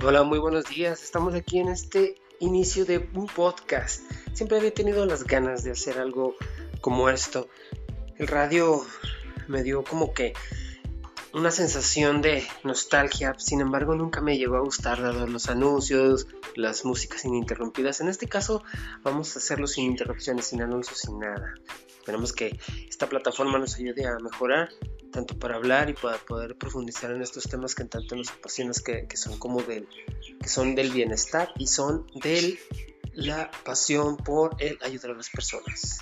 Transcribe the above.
Hola, muy buenos días. Estamos aquí en este inicio de un podcast. Siempre había tenido las ganas de hacer algo como esto. El radio me dio como que una sensación de nostalgia, sin embargo nunca me llegó a gustar dado los anuncios, las músicas ininterrumpidas. En este caso vamos a hacerlo sin interrupciones, sin anuncios, sin nada. Esperemos que esta plataforma nos ayude a mejorar tanto para hablar y para poder profundizar en estos temas que tanto nos apasionan, que, que son como del, que son del bienestar y son de la pasión por el ayudar a las personas.